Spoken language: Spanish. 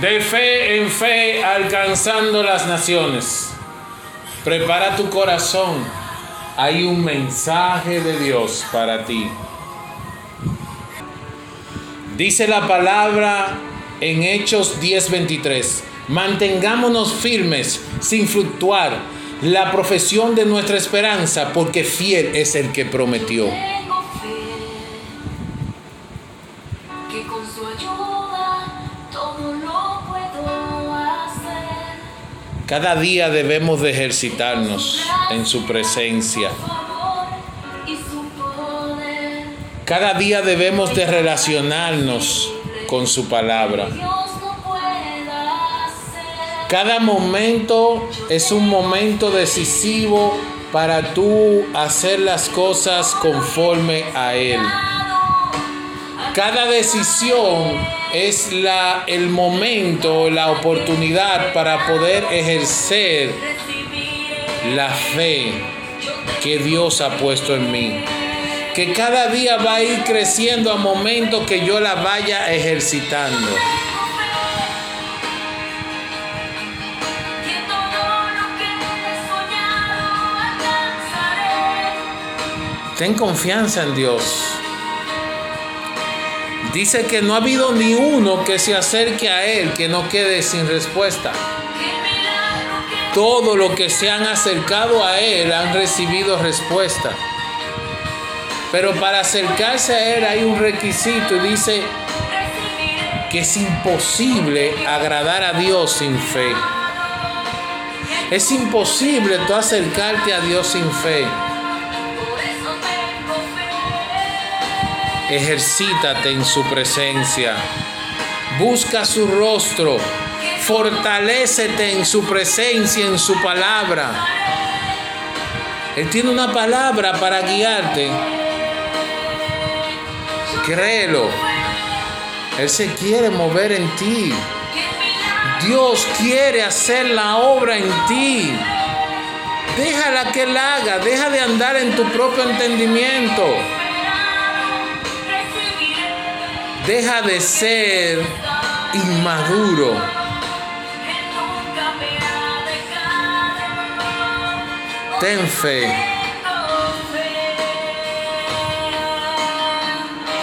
De fe en fe alcanzando las naciones. Prepara tu corazón. Hay un mensaje de Dios para ti. Dice la palabra en Hechos 10:23. Mantengámonos firmes sin fluctuar la profesión de nuestra esperanza porque fiel es el que prometió. Que con su ayuda Cada día debemos de ejercitarnos en su presencia. Cada día debemos de relacionarnos con su palabra. Cada momento es un momento decisivo para tú hacer las cosas conforme a Él. Cada decisión es la, el momento, la oportunidad para poder ejercer la fe que Dios ha puesto en mí. Que cada día va a ir creciendo a momento que yo la vaya ejercitando. Ten confianza en Dios. Dice que no ha habido ni uno que se acerque a Él que no quede sin respuesta. Todo lo que se han acercado a Él han recibido respuesta. Pero para acercarse a Él hay un requisito dice que es imposible agradar a Dios sin fe. Es imposible tú acercarte a Dios sin fe. Ejercítate en su presencia. Busca su rostro. Fortalécete en su presencia, en su palabra. Él tiene una palabra para guiarte. Créelo. Él se quiere mover en ti. Dios quiere hacer la obra en ti. Déjala que Él haga. Deja de andar en tu propio entendimiento. Deja de ser inmaduro. Ten fe.